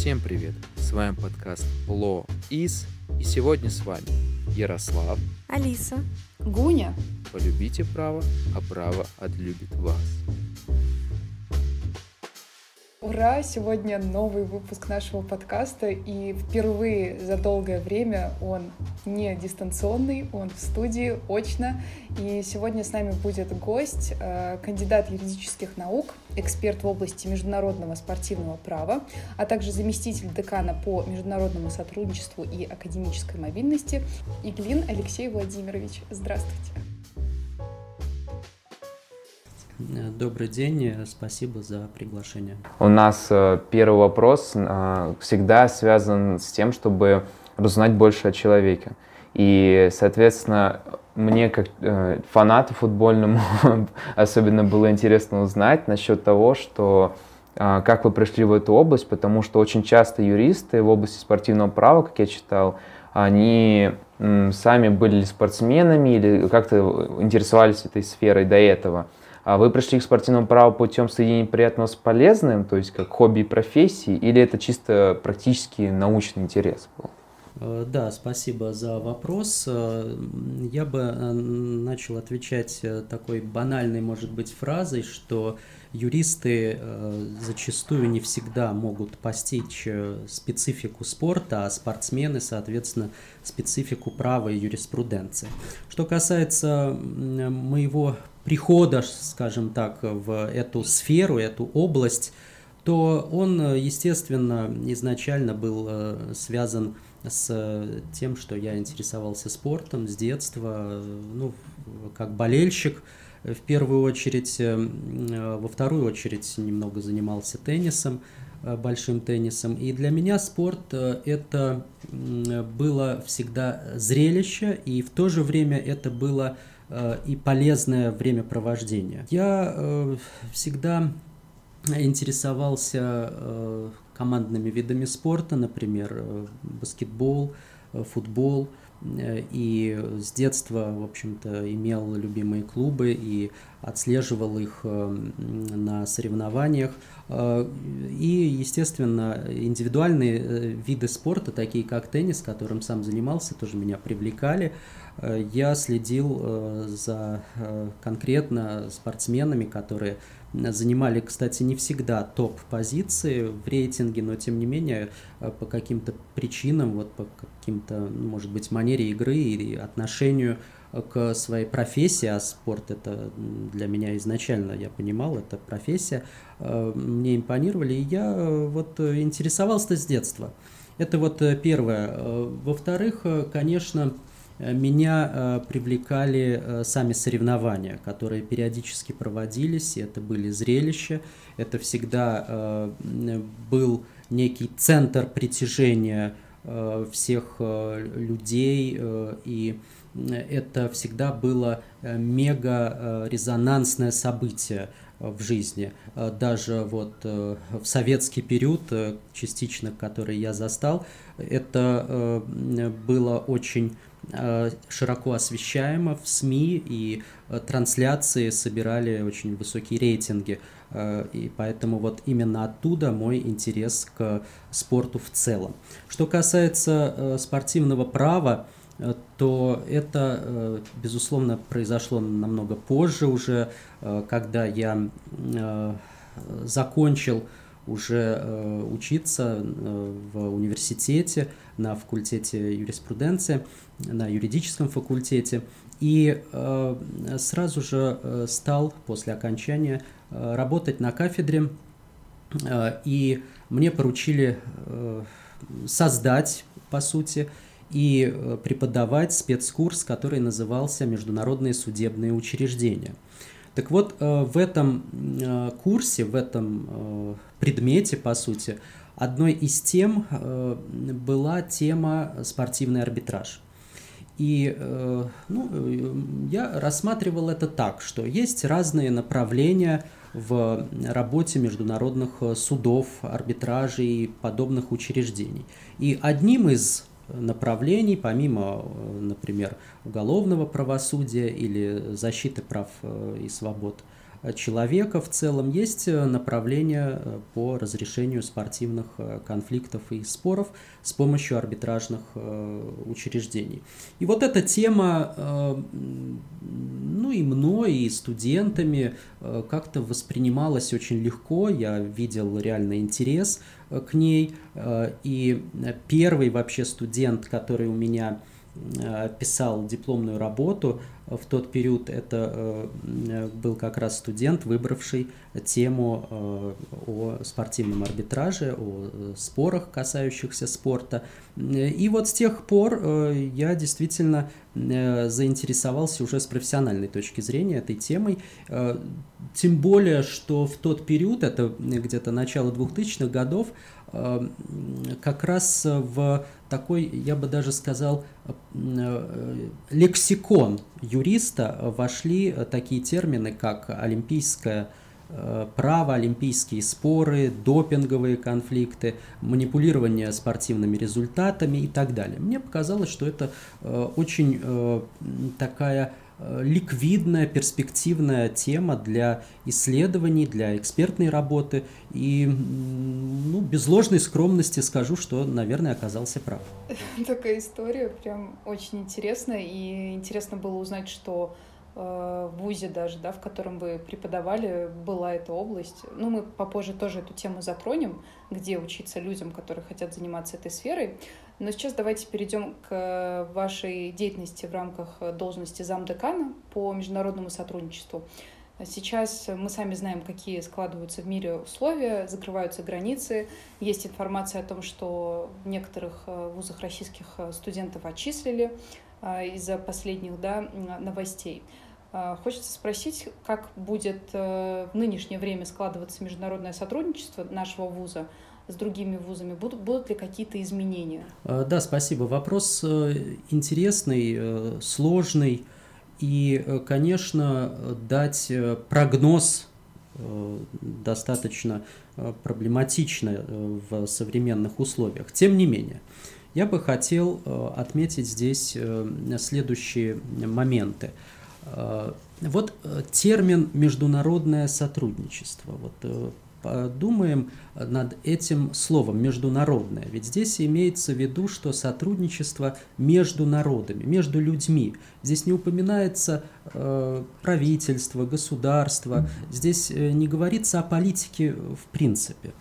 Всем привет! С вами подкаст Ло Из, и сегодня с вами Ярослав, Алиса, Гуня. Полюбите право, а право отлюбит вас. Ура! Сегодня новый выпуск нашего подкаста, и впервые за долгое время он не дистанционный, он в студии, очно. И сегодня с нами будет гость, э, кандидат юридических наук, эксперт в области международного спортивного права, а также заместитель декана по международному сотрудничеству и академической мобильности Иглин Алексей Владимирович. Здравствуйте! Добрый день, спасибо за приглашение. У нас э, первый вопрос э, всегда связан с тем, чтобы узнать больше о человеке. И, соответственно, мне как э, фанату футбольному особенно было интересно узнать насчет того, что как вы пришли в эту область, потому что очень часто юристы в области спортивного права, как я читал, они сами были спортсменами или как-то интересовались этой сферой до этого. А вы пришли к спортивному праву путем соединения приятного с полезным, то есть как хобби и профессии, или это чисто практически научный интерес был? Э, да, спасибо за вопрос. Э, я бы э, начал отвечать такой банальной, может быть, фразой, что юристы зачастую не всегда могут постичь специфику спорта, а спортсмены, соответственно, специфику права и юриспруденции. Что касается моего прихода, скажем так, в эту сферу, эту область, то он, естественно, изначально был э, связан с тем, что я интересовался спортом с детства, ну, как болельщик в первую очередь, э, во вторую очередь немного занимался теннисом, э, большим теннисом. И для меня спорт это было всегда зрелище, и в то же время это было и полезное времяпровождение. Я э, всегда интересовался э, командными видами спорта, например, баскетбол, футбол, и с детства, в общем-то, имел любимые клубы и отслеживал их на соревнованиях. И, естественно, индивидуальные виды спорта, такие как теннис, которым сам занимался, тоже меня привлекали. Э, я следил э, за э, конкретно спортсменами, которые занимали, кстати, не всегда топ-позиции в рейтинге, но тем не менее по каким-то причинам, вот по каким-то, ну, может быть, манере игры или отношению к своей профессии, а спорт это для меня изначально, я понимал, это профессия, мне импонировали, и я вот интересовался с детства. Это вот первое. Во-вторых, конечно, меня э, привлекали э, сами соревнования, которые периодически проводились, и это были зрелища, это всегда был некий центр притяжения всех людей, и это всегда было мега резонансное событие в жизни. Даже вот в советский период, частично который я застал, это было очень Э, широко освещаемо в СМИ, и э, трансляции собирали очень высокие рейтинги. Э, и поэтому вот именно оттуда мой интерес к спорту в целом. Что касается спортивного права, то это, безусловно, произошло намного позже уже, когда я закончил уже учиться в университете на факультете юриспруденции на юридическом факультете и э, сразу же э, стал после окончания э, работать на кафедре, и мне поручили создать, по сути, и преподавать спецкурс, который назывался «Международные судебные учреждения». Так вот, в этом курсе, в этом предмете, по сути, одной из тем была тема спортивный арбитраж – и э, ну, э, я рассматривал это так, что есть разные направления в работе международных э, судов, арбитражей и подобных учреждений. И одним из направлений, помимо, например, уголовного правосудия или защиты прав и свобод человека в целом, есть направление по разрешению спортивных конфликтов и споров с помощью арбитражных учреждений. И вот эта тема, ну и мной, и студентами как-то воспринималась очень легко, я видел реально интерес к ней, и первый вообще студент, который у меня писал дипломную работу в тот период, это э, был как раз студент, выбравший тему э, о спортивном арбитраже, о э, спорах, касающихся спорта. И вот с тех пор я действительно заинтересовался уже с профессиональной точки зрения этой темой. Тем более, что в тот период, это где-то начало 2000-х годов, как раз в такой, я бы даже сказал, э, лексикон юриста вошли такие термины, как олимпийское э, право, олимпийские споры, допинговые конфликты, манипулирование спортивными результатами и так далее. Мне показалось, что это э, очень такая Э, ликвидная, перспективная тема для исследований, для экспертной работы. И ну, без ложной скромности скажу, что, наверное, оказался прав. Такая история прям очень интересная. И интересно было узнать, что Э, в ВУЗе даже, да, в котором вы преподавали, была эта область. Ну, мы попозже тоже эту тему затронем, где учиться людям, которые хотят заниматься этой сферой. Но сейчас давайте перейдем к вашей деятельности в рамках должности замдекана по международному сотрудничеству. Сейчас мы сами знаем, какие складываются в мире условия, закрываются границы. Есть информация о том, что в некоторых э, вузах российских э, студентов отчислили из-за последних да, новостей. Хочется спросить, как будет э, в нынешнее время складываться международное сотрудничество нашего вуза с другими вузами? Будут, будут ли какие-то изменения? А, да, спасибо. Вопрос э, интересный, э, сложный. И, конечно, дать прогноз достаточно проблематично в современных условиях. Тем не менее, я бы хотел отметить здесь следующие моменты. Э, вот э, термин международное сотрудничество. Вот э, подумаем над этим словом международное. Ведь здесь имеется в виду, что сотрудничество между народами, между людьми. Здесь не упоминается э, правительство, государство. Здесь не говорится о политике в принципе.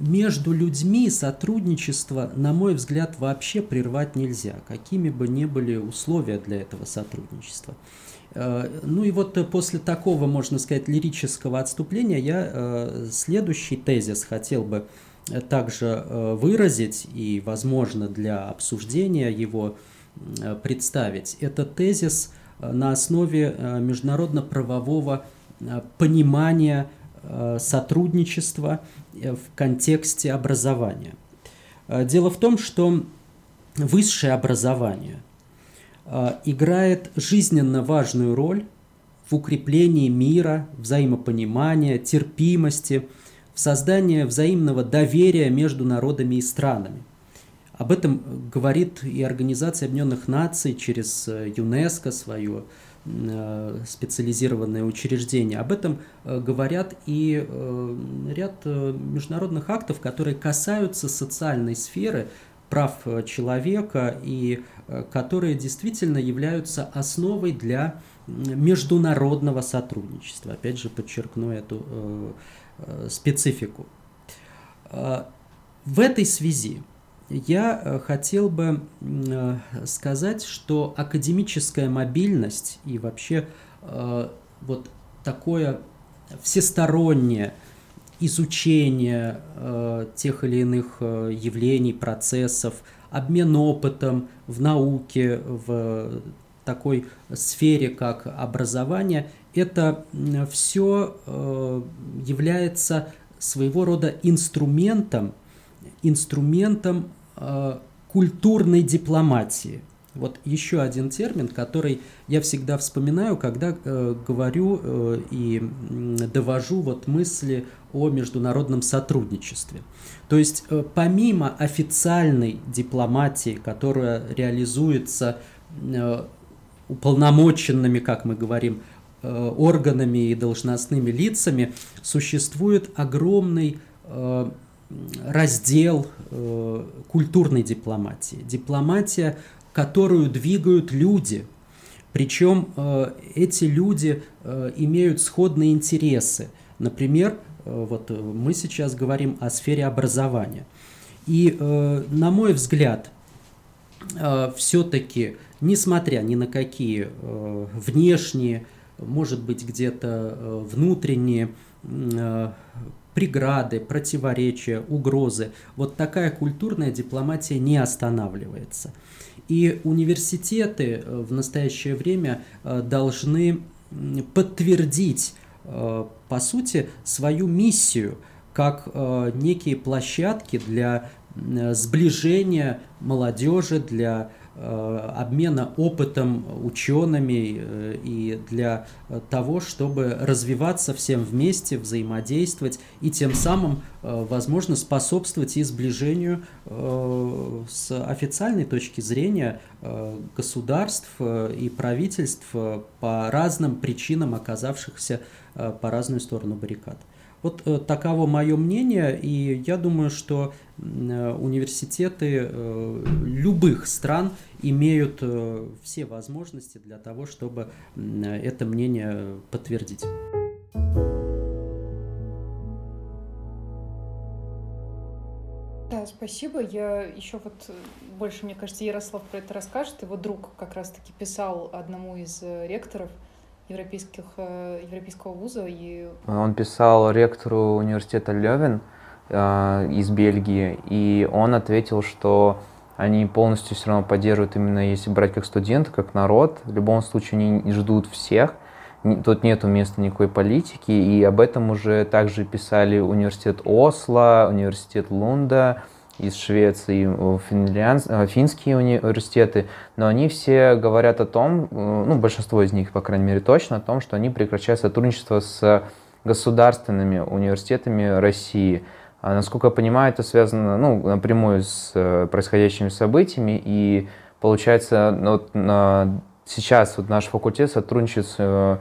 между людьми сотрудничество, на мой взгляд, вообще прервать нельзя, какими бы ни были условия для этого сотрудничества. Э, ну и вот после такого, можно сказать, лирического отступления я э, следующий тезис хотел бы также э, выразить и, возможно, для обсуждения его представить. Это тезис на основе международно-правового понимания сотрудничества в контексте образования. Дело в том, что высшее образование – играет жизненно важную роль в укреплении мира, взаимопонимания, терпимости, в создании взаимного доверия между народами и странами. Об этом говорит и Организация Объединенных Наций через э, ЮНЕСКО, свое э, специализированное учреждение. Об этом э, говорят и ряд международных актов, которые касаются социальной сферы, прав человека и Э, которые действительно являются основой для международного сотрудничества. Опять же, подчеркну эту э, э, специфику. В этой связи я хотел бы сказать, что академическая мобильность и вообще вот такое всестороннее изучение тех или иных явлений, процессов, обмен опытом в науке, в такой сфере, как образование, это все э, является своего рода инструментом, инструментом э, культурной дипломатии. Вот еще один термин, который я всегда вспоминаю, когда э, говорю э, и довожу вот мысли о международном сотрудничестве. То есть э, помимо официальной дипломатии, которая реализуется э, уполномоченными, как мы говорим, органами и должностными лицами существует огромный раздел культурной дипломатии. Дипломатия, которую двигают люди. Причем эти люди имеют сходные интересы. Например, вот мы сейчас говорим о сфере образования. И, на мой взгляд, все-таки несмотря ни на какие э, внешние, может быть, где-то э, внутренние э, преграды, противоречия, угрозы, вот такая культурная дипломатия не останавливается. И университеты в настоящее время должны подтвердить, по сути, свою миссию как некие площадки для сближения молодежи, для Э, обмена опытом учеными э, и для того, чтобы развиваться всем вместе, взаимодействовать и тем самым, э, возможно, способствовать и сближению с официальной точки зрения государств и правительств по разным причинам оказавшихся по разную сторону баррикад. Вот э, таково мое мнение, и я думаю, что э, университеты э, любых стран имеют э, все возможности для того, чтобы э, это мнение подтвердить. Да, спасибо. Я еще вот э, больше, мне кажется, Ярослав про это расскажет. Его друг как раз-таки писал одному из ректоров – европейских, европейского вуза. И... Он писал ректору университета Левен э, из Бельгии, и он ответил, что они полностью все равно поддерживают именно если брать как студенты, как народ. В любом случае они ждут всех. Тут нету места никакой политики, и об этом уже также писали университет Осло, университет Лунда, из Швеции, финлянд... Э, финские университеты, но они все говорят о том, э, ну, большинство из них, по крайней мере, точно о том, что они прекращают сотрудничество с государственными университетами России. А, насколько я понимаю, это связано ну, напрямую с э, происходящими событиями, и получается, вот, сейчас вот наш факультет сотрудничает с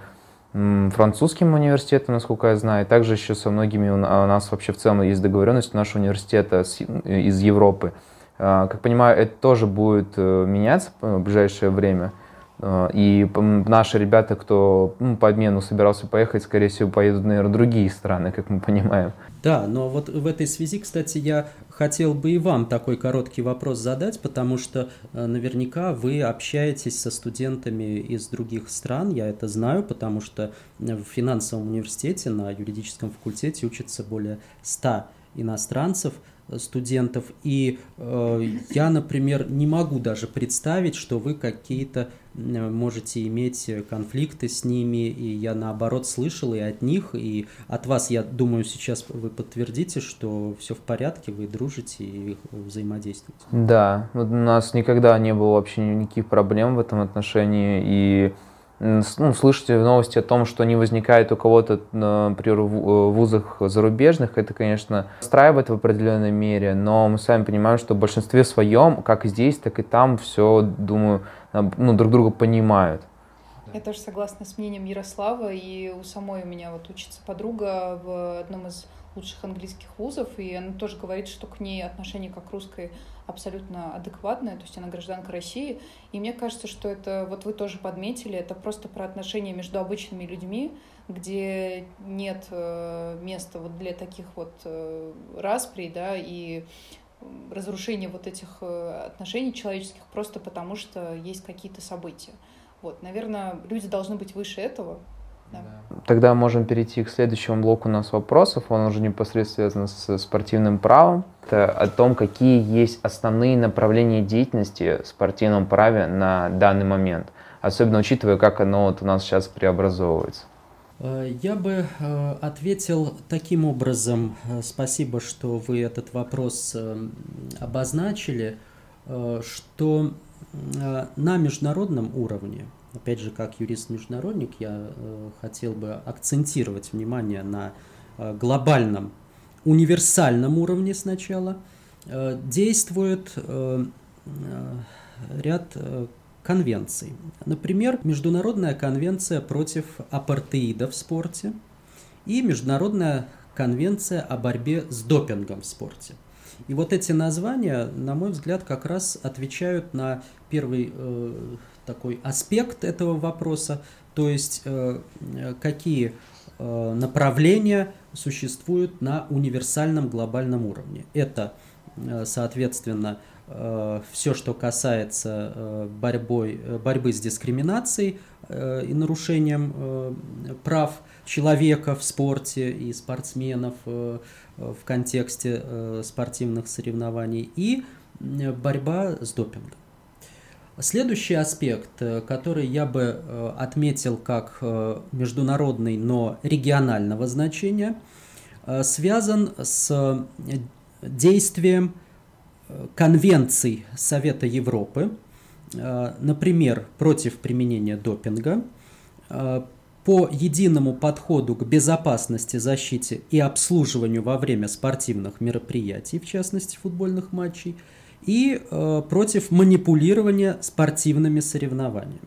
французским университетом, насколько я знаю. Также еще со многими у нас вообще в целом есть договоренность нашего университета из Европы. А, как понимаю, это тоже будет э, меняться в ближайшее время. А, и наши ребята, кто ну, по обмену собирался поехать, скорее всего, поедут, наверное, в другие страны, как мы понимаем. Да, но вот в этой связи, кстати, я хотел бы и вам такой короткий вопрос задать, потому что э, наверняка вы общаетесь со студентами из других стран, я это знаю, потому что в финансовом университете на юридическом факультете учатся более 100 иностранцев – студентов. И э, я, например, не могу даже представить, что вы какие-то можете иметь конфликты с ними, и я наоборот слышал и от них, и от вас, я думаю, сейчас вы подтвердите, что все в порядке, вы дружите и взаимодействуете. Да, вот у нас никогда не было вообще никаких проблем в этом отношении, и ну, слышите новости о том, что не возникает у кого-то, например, в э, вузах зарубежных, это, конечно, устраивает в определенной мере, но мы сами понимаем, что в большинстве своем, как здесь, так и там, все, думаю, ну, друг друга понимают. Я тоже согласна с мнением Ярослава, и у самой у меня вот учится подруга в одном из лучших английских вузов, и она тоже говорит, что к ней отношение как к русской абсолютно адекватное, то есть она гражданка России. И мне кажется, что это, вот вы тоже подметили, это просто про отношения между обычными людьми, где нет э, места вот для таких вот э, расприй, да, и разрушения вот этих э, отношений человеческих просто потому, что есть какие-то события. Вот, наверное, люди должны быть выше этого, да. Тогда можем перейти к следующему блоку у нас вопросов. Он уже непосредственно связан с спортивным правом. Это о том, какие есть основные направления деятельности в спортивном праве на данный момент. Особенно учитывая, как оно вот у нас сейчас преобразовывается. Э, я бы э, ответил таким образом. Э, спасибо, что вы этот вопрос обозначили, что на международном уровне Опять же, как юрист-международник, я э, хотел бы акцентировать внимание на э, глобальном, универсальном уровне сначала. Э, действует ряд конвенций. Например, Международная конвенция против апартеида в спорте и Международная конвенция о борьбе с допингом в спорте. И вот эти названия, на мой взгляд, как раз отвечают на первый э, такой аспект этого вопроса, то есть э, какие э, направления существуют на универсальном глобальном уровне. Это, э, соответственно, все, что касается борьбой, борьбы с дискриминацией и нарушением прав человека в спорте и спортсменов в контексте спортивных соревнований, и борьба с допингом. Следующий аспект, э, который я бы э, отметил как э, международный, но регионального значения, связан с действием конвенций Совета Европы, например, против применения допинга, по единому подходу к безопасности, защите и обслуживанию во время спортивных мероприятий, в частности футбольных матчей – и э, против манипулирования спортивными соревнованиями.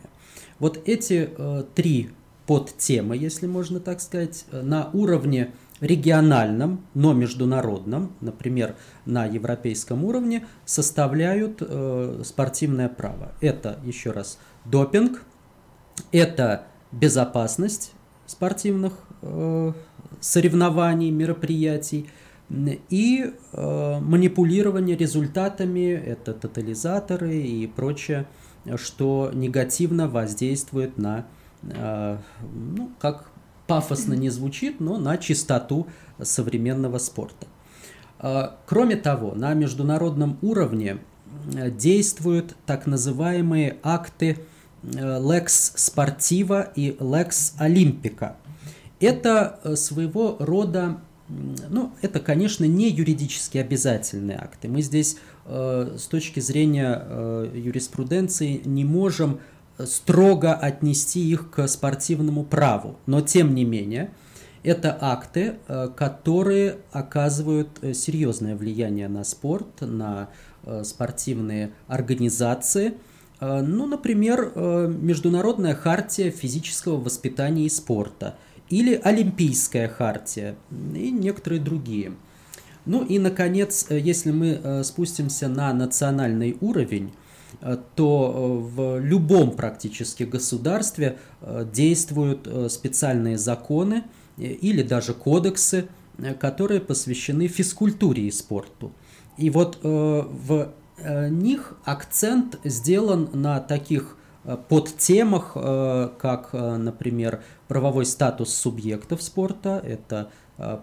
Вот эти э, три подтемы, если можно так сказать, э, на уровне региональном, но международном, например, на европейском уровне, составляют э, спортивное право. Это, еще раз, допинг, это безопасность спортивных э, соревнований, мероприятий – и э, манипулирование результатами, это тотализаторы и прочее, что негативно воздействует на, э, ну, как пафосно не звучит, но на чистоту современного спорта. Э, кроме того, на международном уровне э, действуют так называемые акты э, Lex Sportiva и Lex Olympica. Это э, своего рода ну, это, конечно, не юридически обязательные акты. Мы здесь э, с точки зрения э, юриспруденции не можем строго отнести их к спортивному праву. Но, тем не менее, это акты, э, которые оказывают э, серьезное влияние на спорт, на э, спортивные организации. Э, ну, например, э, Международная хартия физического воспитания и спорта – или Олимпийская хартия и некоторые другие. Ну и, наконец, э, если мы э, спустимся на национальный уровень, э, то в любом практически государстве действуют специальные законы или даже кодексы, которые посвящены физкультуре и спорту. И вот в них акцент сделан на таких Э, под темах, э, как, э, например, правовой статус субъектов спорта, это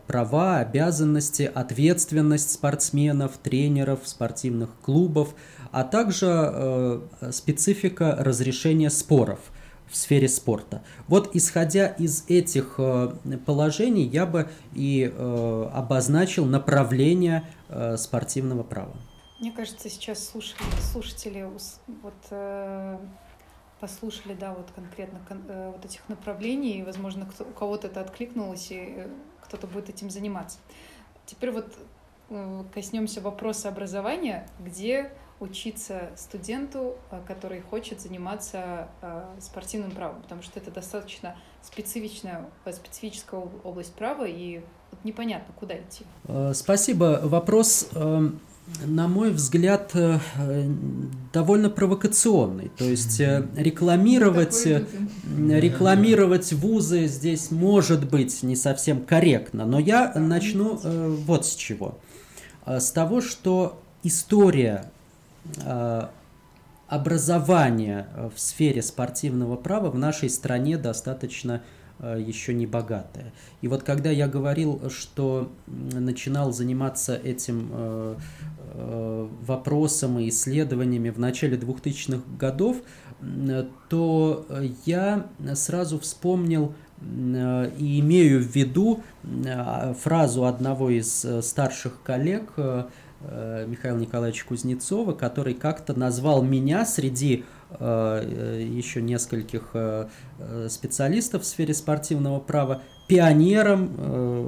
права, обязанности, ответственность спортсменов, тренеров, спортивных клубов, а также специфика разрешения споров в сфере спорта. Вот исходя из этих положений, я бы и обозначил направление спортивного права. Мне кажется, сейчас слушатели, слушатели вот послушали, да, вот конкретно э, вот этих направлений, и, возможно, кто, у кого-то это откликнулось, и э, кто-то будет этим заниматься. Теперь вот э, коснемся вопроса образования, где учиться студенту, который хочет заниматься спортивным правом, потому что это достаточно специфичная, специфическая область права, и непонятно, куда идти. Спасибо. Вопрос эм, на мой взгляд, э, довольно провокационный. То есть э, рекламировать, э, рекламировать вузы здесь может быть не совсем корректно. Но я начну вот с чего. С того, что история образования в сфере спортивного права в нашей стране достаточно еще не богатая. И вот когда я говорил, что начинал заниматься этим Э, вопросом и исследованиями в начале 2000-х годов, то я сразу вспомнил э, и имею в виду э, фразу одного из старших коллег, Михаила Николаевича Кузнецова, который как-то назвал меня среди еще нескольких специалистов в сфере спортивного права пионером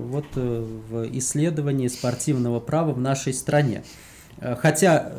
вот, в исследовании спортивного права в нашей стране. Хотя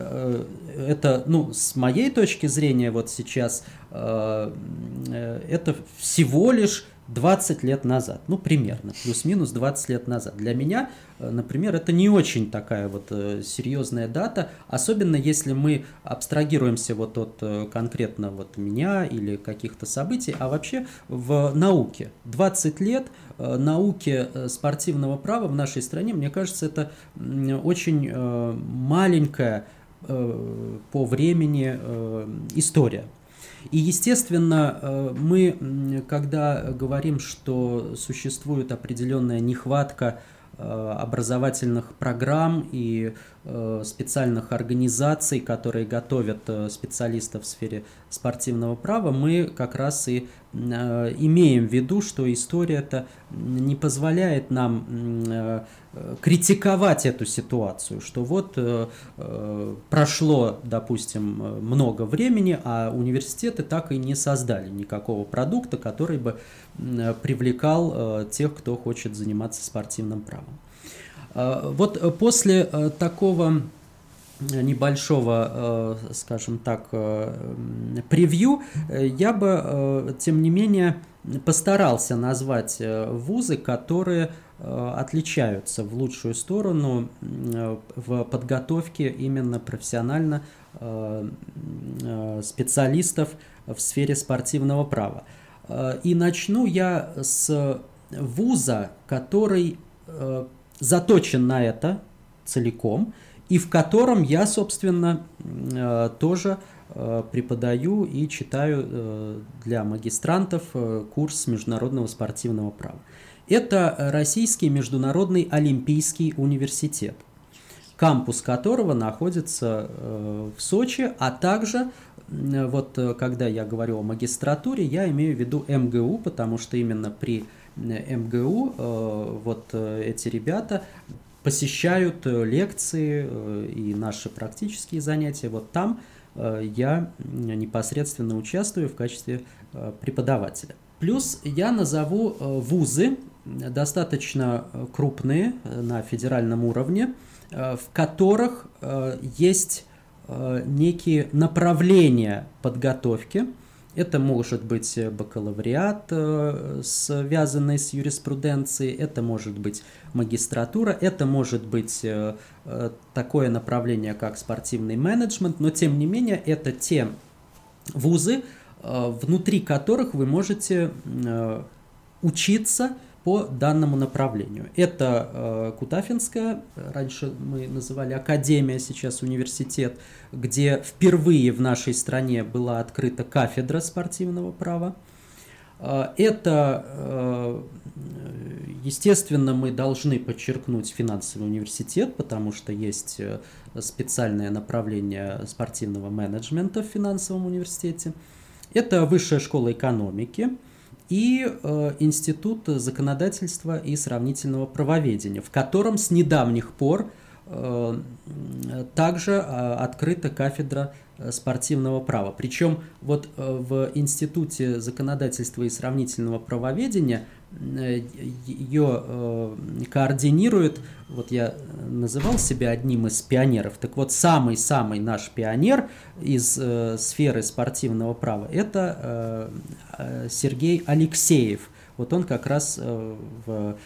это, ну, с моей точки зрения, вот сейчас это всего лишь 20 лет назад, ну примерно, плюс-минус 20 лет назад. Для меня, э, например, это не очень такая вот э, серьезная дата, особенно если мы абстрагируемся вот от э, конкретно вот меня или каких-то событий, а вообще в науке. 20 лет науке спортивного права в нашей стране, мне кажется, это очень маленькая по времени история. И, естественно, э, мы, когда говорим, что существует определенная нехватка э, образовательных программ и э, специальных организаций, которые готовят специалистов в сфере спортивного права, мы как раз и имеем в виду, что история это не позволяет нам критиковать эту ситуацию, что вот э, э, прошло, допустим, много времени, а университеты так и не создали никакого продукта, который бы э, привлекал э, тех, кто хочет заниматься спортивным правом. Э, вот после э, такого небольшого, э, скажем так, э, превью, я бы, тем не менее, постарался назвать вузы, которые Э, отличаются в лучшую сторону э, в подготовке именно профессионально э, специалистов в сфере спортивного права. И начну я с вуза, который заточен на это целиком, и в котором я, собственно, тоже преподаю и читаю для магистрантов курс международного спортивного права. Это Российский международный олимпийский университет, кампус которого находится э, в Сочи, а также вот э, когда я говорю о магистратуре, я имею в виду МГУ, потому что именно при э, МГУ вот эти ребята посещают лекции и наши практические занятия. Вот там я непосредственно участвую в качестве преподавателя. Плюс я назову вузы, достаточно э, крупные э, на федеральном уровне, э, в которых есть некие направления подготовки. Это может быть бакалавриат, связанный с юриспруденцией, это может быть магистратура, это может быть такое направление, как спортивный менеджмент, но тем не менее это те вузы, внутри которых вы можете учиться по данному направлению. Это э, Кутафинская, раньше мы называли Академия, сейчас университет, где впервые в нашей стране была открыта кафедра спортивного права. Э, это, э, естественно, мы должны подчеркнуть финансовый университет, потому что есть э, специальное направление спортивного менеджмента в финансовом университете. Это высшая школа экономики – и э, Институт законодательства и сравнительного правоведения, в котором с недавних пор э, также э, открыта кафедра спортивного права. Причем вот э, в Институте законодательства и сравнительного правоведения ее э, координирует, вот я называл себя одним из пионеров, так вот самый-самый наш пионер из э, сферы спортивного права это э, Сергей Алексеев. Вот он как раз в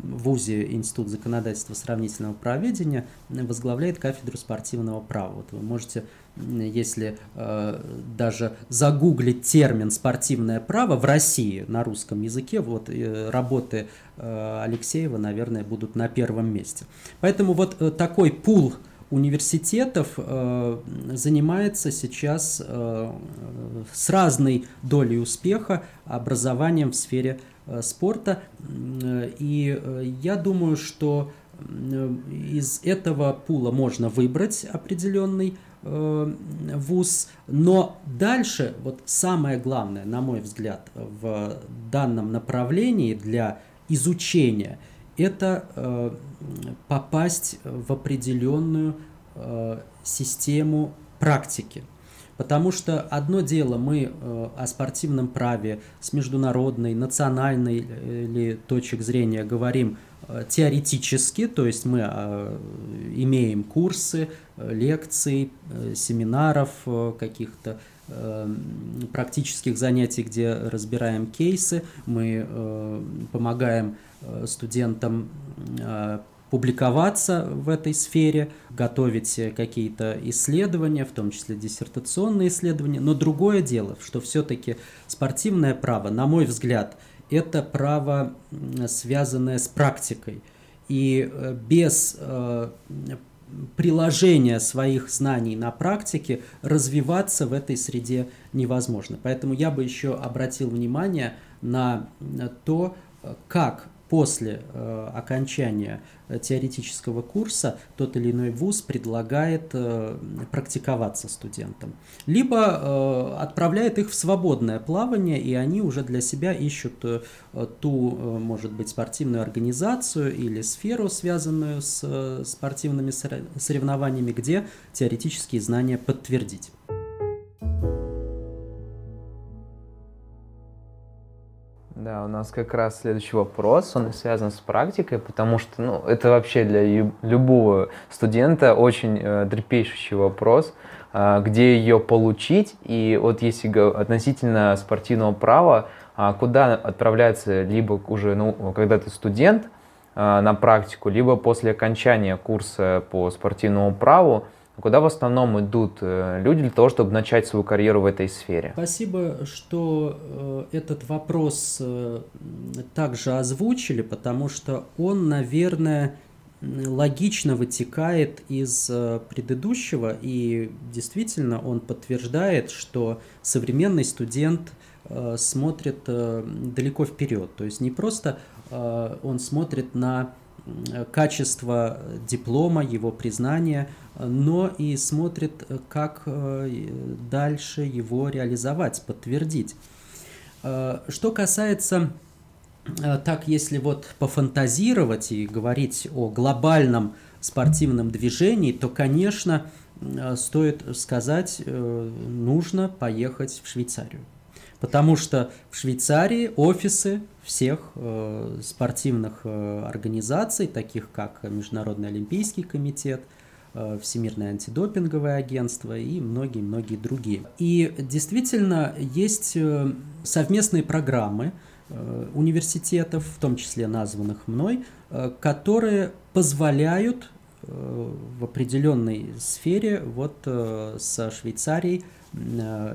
ВУЗе Институт законодательства сравнительного правоведения возглавляет кафедру спортивного права. Вот вы можете если э, даже загуглить термин спортивное право в России на русском языке, вот э, работы э, Алексеева, наверное, будут на первом месте. Поэтому вот э, такой пул университетов э, занимается сейчас э, с разной долей успеха образованием в сфере э, спорта. И э, я думаю, что из этого пула можно выбрать определенный э, вуз, но дальше вот самое главное, на мой взгляд, в данном направлении для изучения, это э, попасть в определенную э, систему практики. Потому что одно дело мы э, о спортивном праве с международной, национальной или точек зрения говорим теоретически, то есть мы имеем курсы, лекций, семинаров каких-то практических занятий, где разбираем кейсы, мы помогаем студентам публиковаться в этой сфере, готовить какие-то исследования, в том числе диссертационные исследования. Но другое дело, что все-таки спортивное право, на мой взгляд, это право, связанное с практикой. И э, без э, приложения своих знаний на практике развиваться в этой среде невозможно. Поэтому я бы еще обратил внимание на то, как после э, окончания теоретического курса тот или иной вуз предлагает э, практиковаться студентам. Либо э, отправляет их в свободное плавание, и они уже для себя ищут э, ту, э, может быть, спортивную организацию или сферу, связанную с э, спортивными соревнованиями, где теоретические знания подтвердить. У нас как раз следующий вопрос, он связан с практикой, потому что ну, это вообще для любого студента очень э, трепещущий вопрос, э, где ее получить. И вот если относительно спортивного права, э, куда отправляться либо уже, ну, когда ты студент э, на практику, либо после окончания курса по спортивному праву, Куда в основном идут э, люди для того, чтобы начать свою карьеру в этой сфере? Спасибо, что э, этот вопрос э, также озвучили, потому что он, наверное, логично вытекает из предыдущего, и действительно он подтверждает, что современный студент смотрит далеко вперед. То есть не просто он смотрит на качество диплома, его признания – но и смотрит, как э, дальше его реализовать, подтвердить. Э, что касается, э, так если вот пофантазировать и говорить о глобальном спортивном движении, то, конечно, стоит сказать, нужно поехать в Швейцарию. Потому что в Швейцарии офисы всех спортивных организаций, таких как Международный Олимпийский комитет – Э, Всемирное антидопинговое агентство и многие-многие другие. И действительно есть э, совместные программы э, университетов, в том числе названных мной, которые позволяют в определенной сфере вот со Швейцарией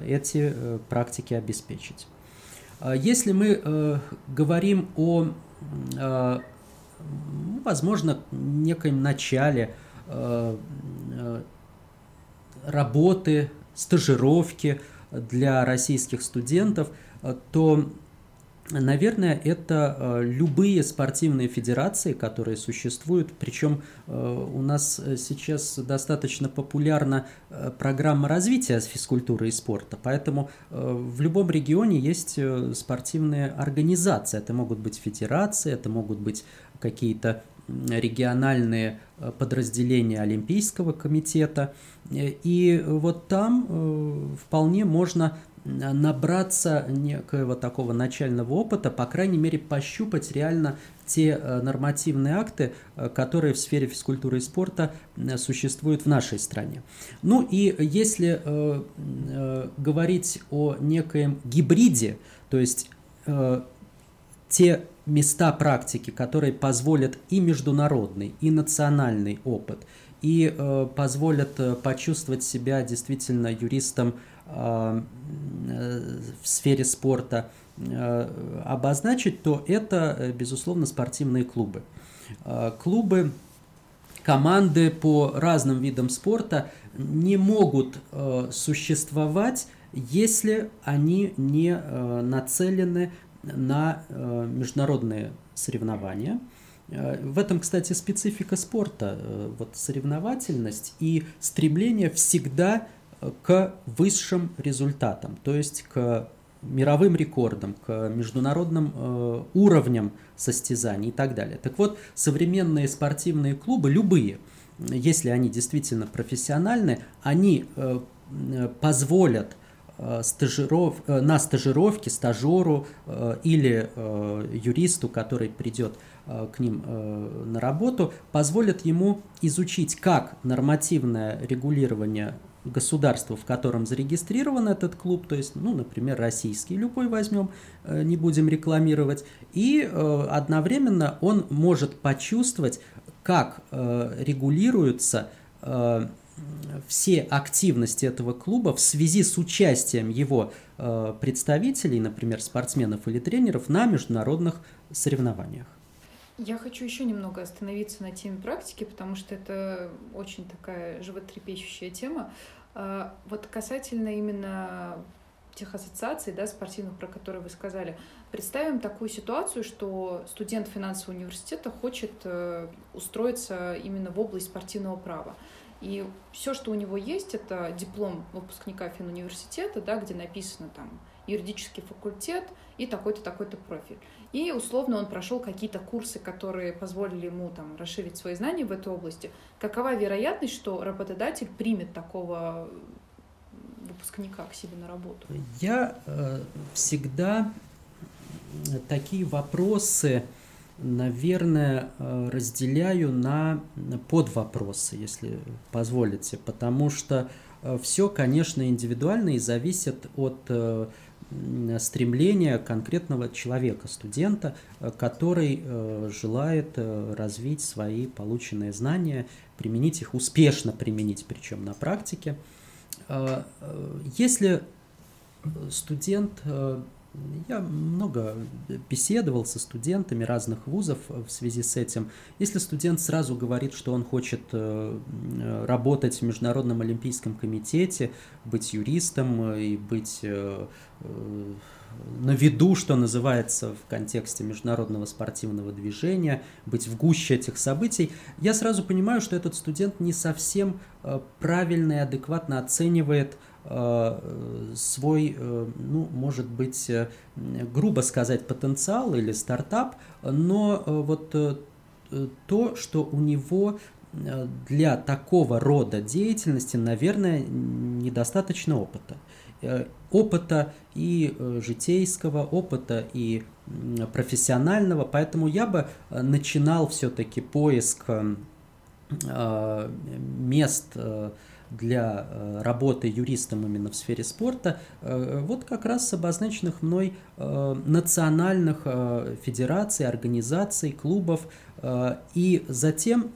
эти практики обеспечить. Если мы говорим о, возможно, некоем начале Э, э, работы, стажировки для российских студентов, э, то, наверное, это любые спортивные федерации, которые существуют. Причем у нас сейчас достаточно популярна программа развития физкультуры и спорта, поэтому в любом регионе есть спортивные организации. Это могут быть федерации, это могут быть какие-то региональные э, подразделения Олимпийского комитета. И вот там э, вполне можно набраться некоего такого начального опыта, по крайней мере, пощупать реально те э, нормативные акты, которые в сфере физкультуры и спорта существуют в нашей стране. Ну и если э, э, говорить о некоем гибриде, то есть э, те места практики, которые позволят и международный, и национальный опыт, и э, позволят э, почувствовать себя действительно юристом э, э, в сфере спорта, э, обозначить, то это, э, безусловно, спортивные клубы. Э, клубы, команды по разным видам спорта не могут э, существовать, если они не э, нацелены на э, международные соревнования. Э, в этом, кстати, специфика спорта, э, вот соревновательность и стремление всегда к высшим результатам, то есть к мировым рекордам, к международным э, уровням состязаний и так далее. Так вот, современные спортивные клубы, любые, если они действительно профессиональны, они э, позволят Э, стажиров, э, на стажировке стажеру э, или юристу, который придет к ним на работу, позволят ему изучить, как нормативное регулирование государства, в котором зарегистрирован этот клуб, то есть, ну, например, российский, любой возьмем, не будем рекламировать, и одновременно он может почувствовать, как регулируются все активности этого клуба в связи с участием его э, представителей, например, спортсменов или тренеров, на международных соревнованиях. Я хочу еще немного остановиться на теме практики, потому что это очень такая животрепещущая тема. А, вот касательно именно тех ассоциаций да, спортивных, про которые вы сказали, представим такую ситуацию, что студент финансового университета хочет э, устроиться именно в область спортивного права. И все, что у него есть, это диплом выпускника финуниверситета, да, где написано там юридический факультет и такой-то, такой-то профиль. И условно он прошел какие-то курсы, которые позволили ему там расширить свои знания в этой области. Какова вероятность, что работодатель примет такого выпускника к себе на работу? Я э, всегда такие вопросы наверное, э, разделяю на подвопросы, если позволите, потому что э, все, конечно, индивидуально и зависит от э, стремления конкретного человека, студента, который желает развить свои полученные знания, применить их, успешно применить, причем на практике. Если студент я много беседовал со студентами разных вузов в связи с этим. Если студент сразу говорит, что он хочет э, работать в Международном олимпийском комитете, быть юристом и быть э, э, на виду, что называется, в контексте международного спортивного движения, быть в гуще этих событий, я сразу понимаю, что этот студент не совсем правильно и адекватно оценивает Э, свой, э, ну, может быть, э, грубо сказать, потенциал или стартап, но вот то, что у него для такого рода деятельности, наверное, недостаточно опыта. Опыта и житейского, опыта и профессионального, поэтому я бы начинал все-таки поиск мест для э, работы юристом именно в сфере спорта, э, вот как раз с обозначенных мной э, национальных федераций, организаций, клубов, и затем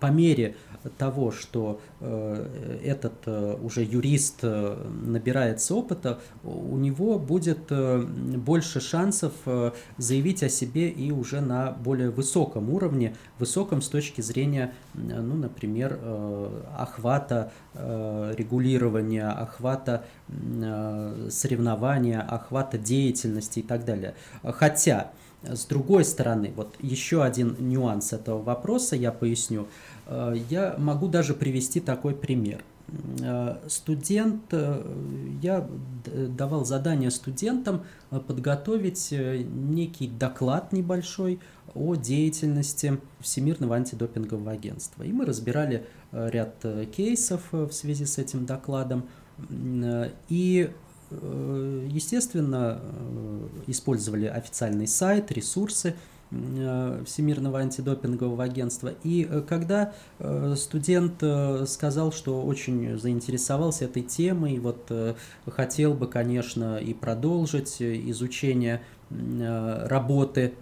по мере того, что э, этот э, уже юрист э, набирается опыта, у него будет больше шансов заявить о себе и уже на более высоком уровне, высоком с точки зрения, ну, например, охвата регулирования, охвата соревнования, охвата деятельности и так далее. Хотя, с другой стороны, вот еще один нюанс этого вопроса я поясню. Э, я могу даже привести такой пример. Э, студент, э, я давал задание студентам подготовить некий доклад небольшой о деятельности Всемирного антидопингового агентства. И мы разбирали ряд кейсов в связи с этим докладом. И естественно, использовали официальный сайт, ресурсы, Всемирного антидопингового агентства. И э, когда э, студент сказал, что очень заинтересовался этой темой, вот хотел бы, конечно, и продолжить изучение работы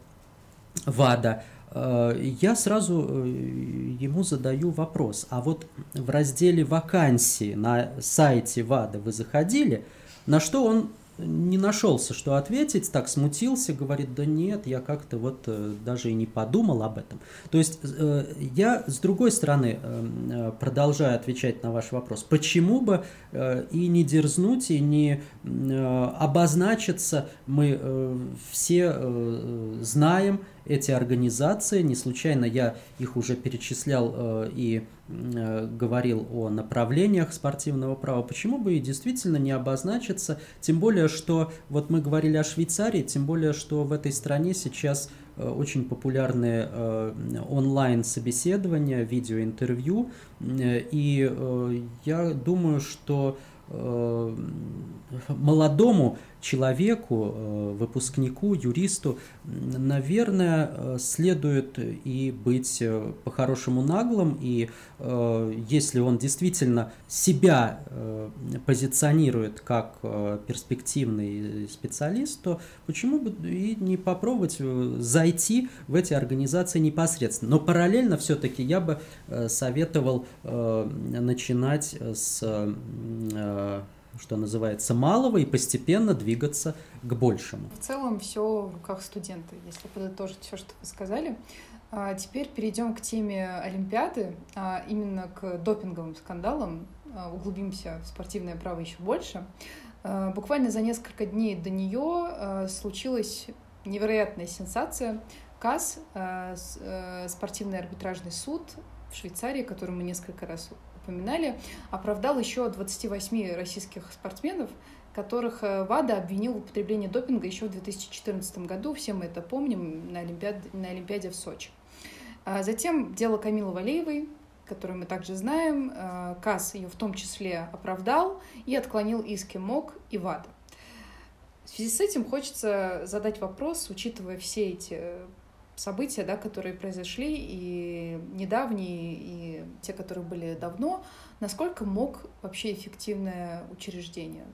ВАДА, я сразу ему задаю вопрос, а вот в разделе вакансии на сайте ВАДА вы заходили, на что он не нашелся, что ответить, так смутился, говорит, да нет, я как-то вот э, даже и не подумал об этом. То есть э, я, с другой стороны, э, продолжаю отвечать на ваш вопрос, почему бы и не дерзнуть, и не обозначиться, мы все знаем эти организации, не случайно я их уже перечислял и Э, говорил о направлениях спортивного права, почему бы и действительно не обозначиться, тем более, что вот мы говорили о Швейцарии, тем более, что в этой стране сейчас э, очень популярные э, онлайн-собеседования, видеоинтервью, и я думаю, что молодому человеку, э, выпускнику, юристу, наверное, э, следует и быть э, по-хорошему наглым, и если он действительно себя позиционирует как перспективный специалист, то почему бы и не попробовать зайти в эти организации непосредственно. Но параллельно все-таки я бы советовал начинать с что называется, малого и постепенно двигаться к большему. В целом все в руках студента, если подытожить все, что вы сказали. А теперь перейдем к теме Олимпиады, а именно к допинговым скандалам. А, углубимся в спортивное право еще больше. А, буквально за несколько дней до нее а, случилась невероятная сенсация. КАС, а, э, спортивный арбитражный суд в Швейцарии, который мы несколько раз упоминали, оправдал еще 28 российских спортсменов, которых э, ВАДА обвинил в употреблении допинга еще в 2014 году. Все мы это помним на Олимпиаде, на Олимпиаде в Сочи. А затем дело Камилы Валеевой, которую мы также знаем. Э, КАС ее в том числе оправдал и отклонил иски МОК и ВАДА. В связи с этим хочется задать вопрос, учитывая все эти события, да, которые произошли, и недавние, и те, которые были давно, насколько мог вообще эффективное учреждение?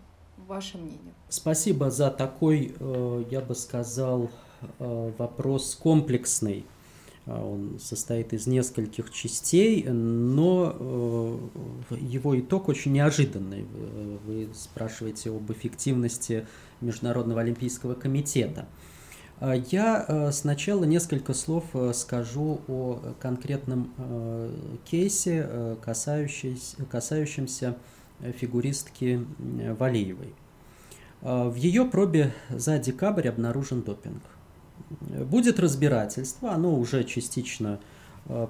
Ваше мнение? Спасибо за такой, э, я бы сказал, э, вопрос комплексный. Э, он состоит из нескольких частей, но его итог очень неожиданный. Вы спрашиваете об эффективности Международного олимпийского комитета. А, я э, сначала несколько слов э, скажу о конкретном э, кейсе, касающемся фигуристки Валеевой. В ее пробе за декабрь обнаружен допинг. Будет разбирательство, оно уже частично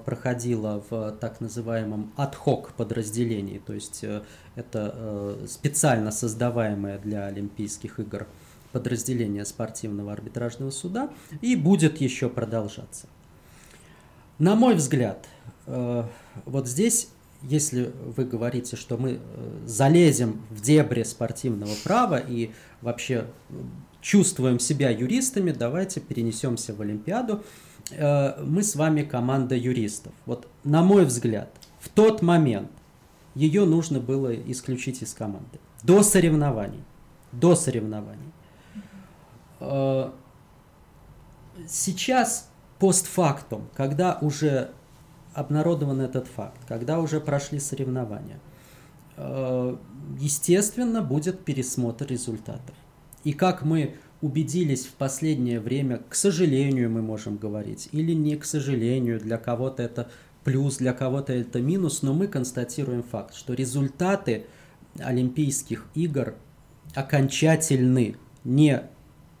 проходило в так называемом ad-hoc подразделении, то есть это специально создаваемое для Олимпийских игр подразделение спортивного арбитражного суда и будет еще продолжаться. На мой взгляд, э, вот здесь, если вы говорите, что мы э, залезем в дебри спортивного права и вообще чувствуем себя юристами, давайте перенесемся в Олимпиаду. Э, мы с вами команда юристов. Вот на мой взгляд, в тот момент ее нужно было исключить из команды. До соревнований. До соревнований. Э, сейчас постфактум, когда уже обнародован этот факт, когда уже прошли соревнования, э, естественно, будет пересмотр результатов. И как мы убедились в последнее время, к сожалению, мы можем говорить, или не к сожалению, для кого-то это плюс, для кого-то это минус, но мы констатируем факт, что результаты Олимпийских игр окончательны, не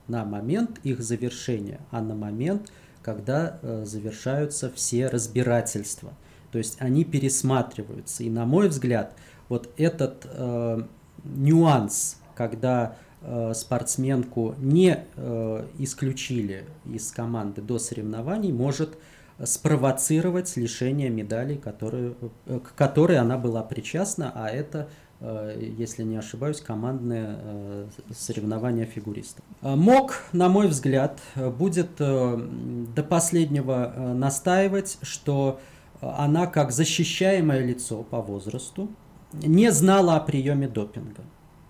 на момент их завершения, а на момент, когда э, завершаются все разбирательства. То есть они пересматриваются. И на мой взгляд, вот этот э, нюанс, когда э, спортсменку не э, исключили из команды до соревнований, может спровоцировать лишение медалей, которые, э, к которой она была причастна, а это Э, если не ошибаюсь, командные э, соревнования фигуристов. Э, МОК, на мой взгляд, будет до последнего настаивать, что она как защищаемое лицо по возрасту не знала о приеме допинга.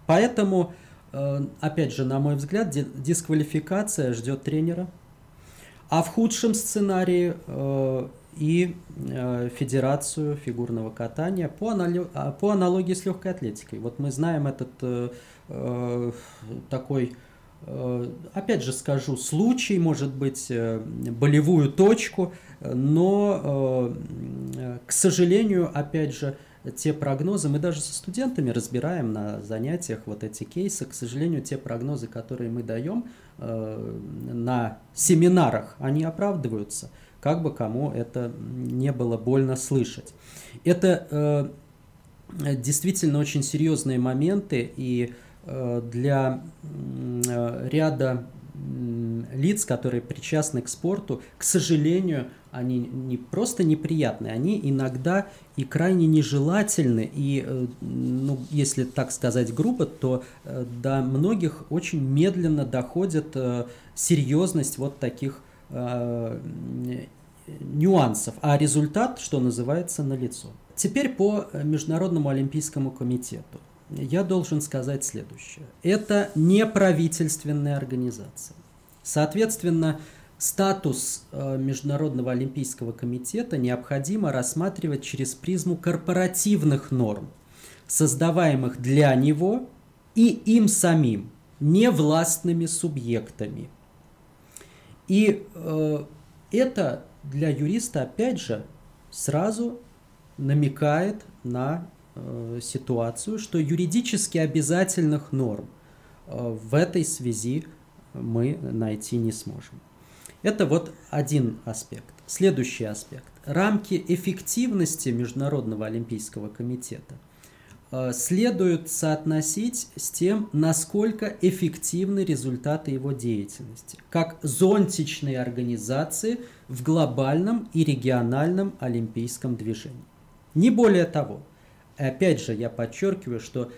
Поэтому, опять же, на мой взгляд, дисквалификация ждет тренера. А в худшем сценарии и э, Федерацию фигурного катания по, анали... А, по аналогии с легкой атлетикой. Вот мы знаем этот э, э, такой, э, опять же скажу, случай, может быть, э, болевую точку, но, э, к сожалению, опять же, те прогнозы, мы даже со студентами разбираем на занятиях вот эти кейсы, к сожалению, те прогнозы, которые мы даем э, на семинарах, они оправдываются как бы кому это не было больно слышать. Это э, действительно очень серьезные моменты, и э, для э, ряда лиц, которые причастны к спорту, к сожалению, они не просто неприятны, они иногда и крайне нежелательны, и, э, ну, если так сказать грубо, то э, до многих очень медленно доходит э, серьезность вот таких нюансов, а результат, что называется, налицо. Теперь по Международному олимпийскому комитету. Я должен сказать следующее. Это не правительственная организация. Соответственно, Статус э, Международного олимпийского комитета необходимо рассматривать через призму корпоративных норм, создаваемых для него и им самим, не властными субъектами. И э, это для юриста, опять же, сразу намекает на э, ситуацию, что юридически обязательных норм э, в этой связи мы найти не сможем. Это вот один аспект. Следующий аспект. Рамки эффективности Международного олимпийского комитета следует соотносить с тем, насколько эффективны результаты его деятельности, как зонтичной организации в глобальном и региональном олимпийском движении. Не более того. Опять же, я подчеркиваю, что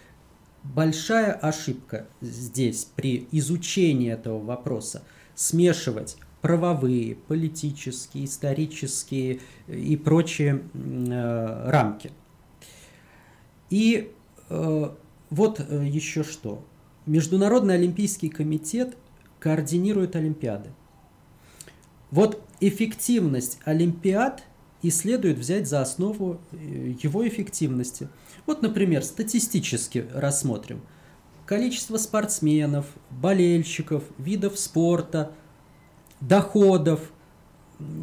большая ошибка здесь при изучении этого вопроса смешивать правовые, политические, исторические и прочие э, рамки. И э, вот э, еще что. Международный олимпийский комитет координирует Олимпиады. Вот эффективность Олимпиад и следует взять за основу э, его эффективности. Вот, например, статистически рассмотрим. Количество спортсменов, болельщиков, видов спорта – доходов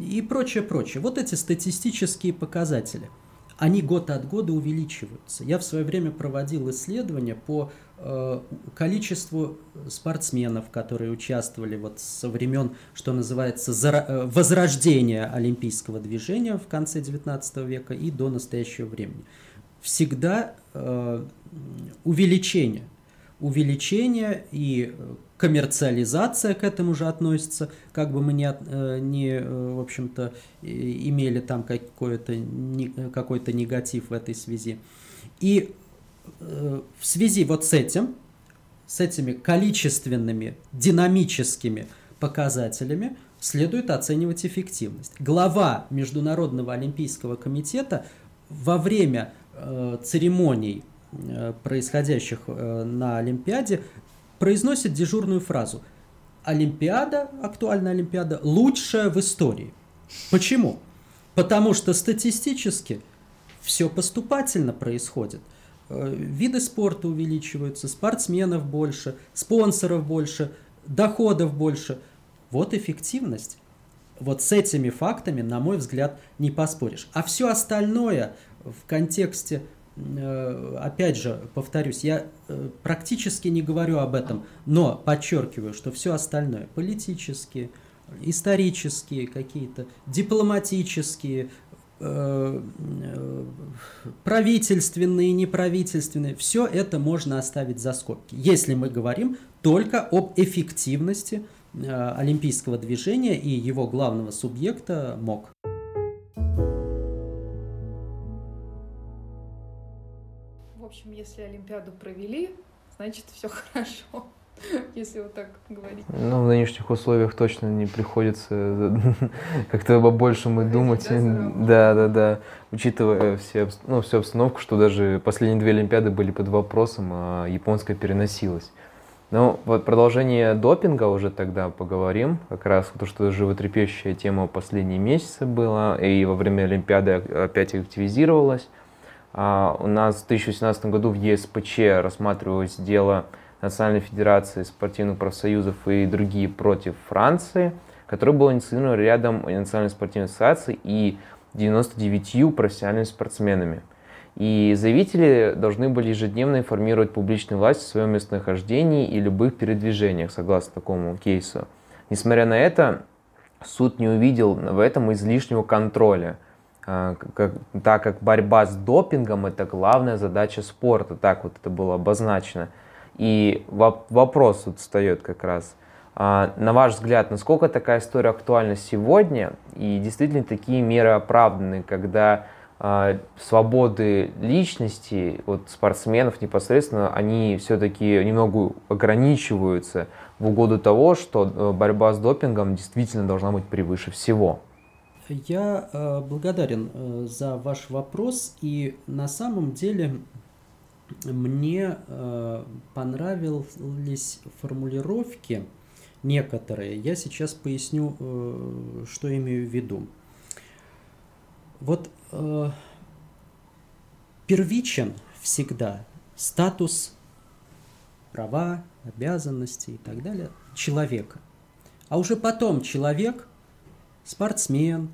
и прочее, прочее. Вот эти статистические показатели, они год от года увеличиваются. Я в свое время проводил исследования по э, количеству спортсменов, которые участвовали вот со времен, что называется, э, возрождения олимпийского движения в конце XIX века и до настоящего времени. Всегда э, увеличение увеличение и коммерциализация к этому же относится, как бы мы не, э, не э, в общем-то, имели там какой-то какой негатив в этой связи. И в связи вот с этим, с этими количественными, динамическими показателями следует оценивать эффективность. Глава Международного олимпийского комитета во время церемоний Э, происходящих э, на Олимпиаде, произносит дежурную фразу «Олимпиада, актуальная Олимпиада, лучшая в истории». Почему? Потому что статистически все поступательно происходит. Э, виды спорта увеличиваются, спортсменов больше, спонсоров больше, доходов больше. Вот эффективность. Вот с этими фактами, на мой взгляд, не поспоришь. А все остальное в контексте опять же, повторюсь, я э, практически не говорю об этом, но подчеркиваю, что все остальное, политические, исторические какие-то, дипломатические, э, правительственные, неправительственные, все это можно оставить за скобки, если мы говорим только об эффективности олимпийского движения и его главного субъекта МОК. Общем, если Олимпиаду провели, значит, все хорошо. Если вот так говорить. Ну, в нынешних условиях точно не приходится как-то больше мы думать. Да, да, да. Учитывая все, ну, всю обстановку, что даже последние две Олимпиады были под вопросом, а японская переносилась. Ну, вот продолжение допинга уже тогда поговорим. Как раз то, что животрепещущая тема последние месяцы была, и во время Олимпиады опять активизировалась. А, у нас в 2018 году в ЕСПЧ рассматривалось дело Национальной Федерации спортивных профсоюзов и другие против Франции, которое было инициировано рядом Национальной спортивной ассоциации и 99 профессиональными спортсменами. И заявители должны были ежедневно информировать публичную власть о своем местонахождении и любых передвижениях, согласно такому кейсу. Несмотря на это, суд не увидел в этом излишнего контроля – как, так как борьба с допингом это главная задача спорта, так вот это было обозначено. И вопрос вот встает как раз, А, на ваш взгляд, насколько такая история актуальна сегодня и действительно такие меры оправданы, когда а, свободы личности от спортсменов непосредственно, они все-таки немного ограничиваются в угоду того, что э, борьба с допингом действительно должна быть превыше всего? Я э, благодарен э, за ваш вопрос, и на самом деле мне э, понравились формулировки некоторые. Я сейчас поясню, что имею в виду. Вот первичен всегда статус, права, обязанности и так далее человека. А уже потом человек, спортсмен,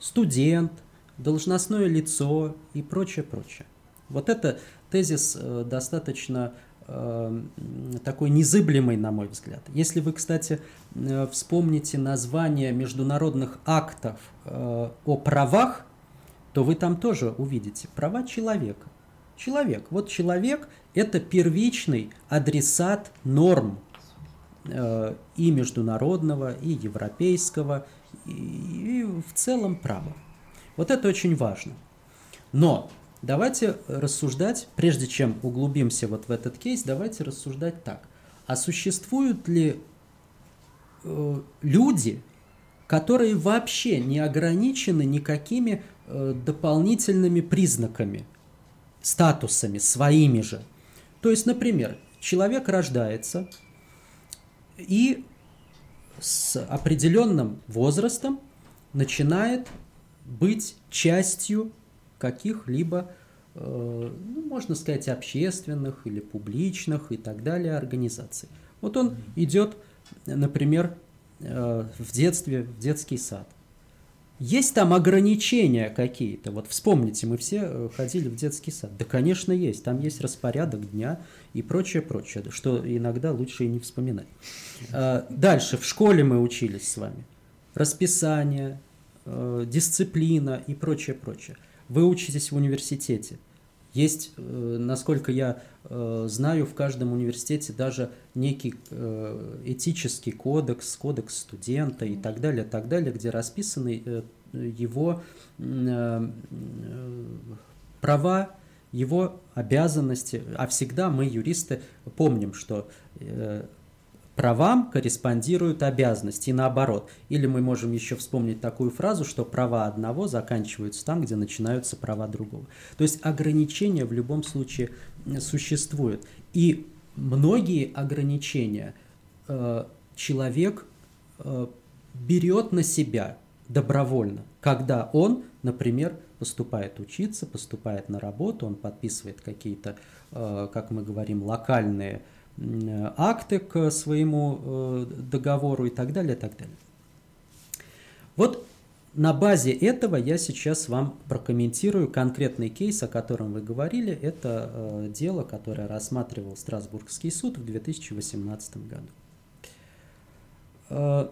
студент, должностное лицо и прочее, прочее. Вот это тезис э, достаточно э, такой незыблемый, на мой взгляд. Если вы, кстати, э, вспомните название международных актов о правах, то вы там тоже увидите права человека. Человек. Вот человек – это первичный адресат норм и международного, и европейского, и в целом права. Вот это очень важно. Но Давайте рассуждать, прежде чем углубимся вот в этот кейс, давайте рассуждать так. А существуют ли э, люди, которые вообще не ограничены никакими э, дополнительными признаками, статусами своими же? То есть, например, человек рождается и с определенным возрастом начинает быть частью каких-либо, э, ну, можно сказать, общественных или публичных и так далее организаций. Вот он идет, например, э, в детстве, в детский сад. Есть там ограничения какие-то? Вот вспомните, мы все э, ходили в детский сад. Да, конечно, есть. Там есть распорядок дня и прочее, прочее, что иногда лучше и не вспоминать. Дальше, в школе мы учились с вами. Расписание, дисциплина и прочее, прочее. Вы учитесь в университете. Есть, э, насколько я э, знаю, в каждом университете даже некий э, этический кодекс, кодекс студента и так далее, так далее, где расписаны его права, его обязанности. А всегда мы, юристы, помним, что правам корреспондируют обязанности и наоборот. Или мы можем еще вспомнить такую фразу, что права одного заканчиваются там, где начинаются права другого. То есть ограничения в любом случае существуют. И многие ограничения э, человек э, берет на себя добровольно, когда он, например, поступает учиться, поступает на работу, он подписывает какие-то, э, как мы говорим, локальные акты к своему э, договору и так далее, и так далее. Вот на базе этого я сейчас вам прокомментирую конкретный кейс, о котором вы говорили. Это э, дело, которое рассматривал Страсбургский суд в 2018 году. Э,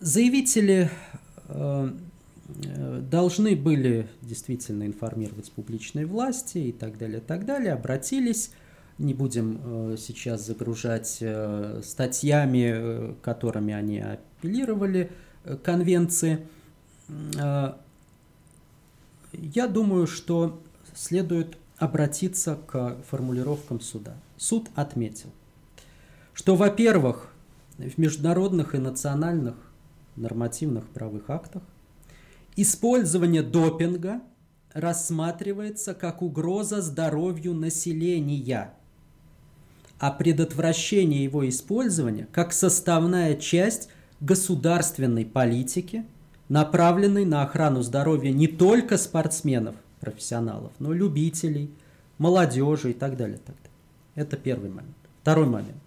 заявители должны были действительно информировать публичные власти и так далее, и так далее, обратились не будем э, сейчас загружать э, статьями, э, которыми они апеллировали конвенции. Я думаю, что следует обратиться к формулировкам суда. Суд отметил, что, во-первых, в международных и национальных нормативных правых актах использование допинга рассматривается как угроза здоровью населения – а предотвращение его использования как составная часть государственной политики, направленной на охрану здоровья не только спортсменов, профессионалов, но и любителей, молодежи и так далее. Так далее. Это первый момент. Второй момент.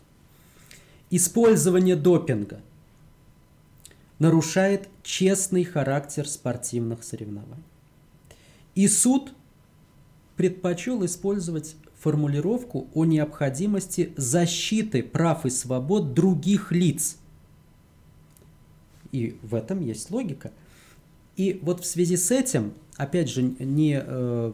Использование допинга нарушает честный характер спортивных соревнований. И суд предпочел использовать формулировку о необходимости защиты прав и свобод других лиц. И в этом есть логика. И вот в связи с этим, опять же, не э,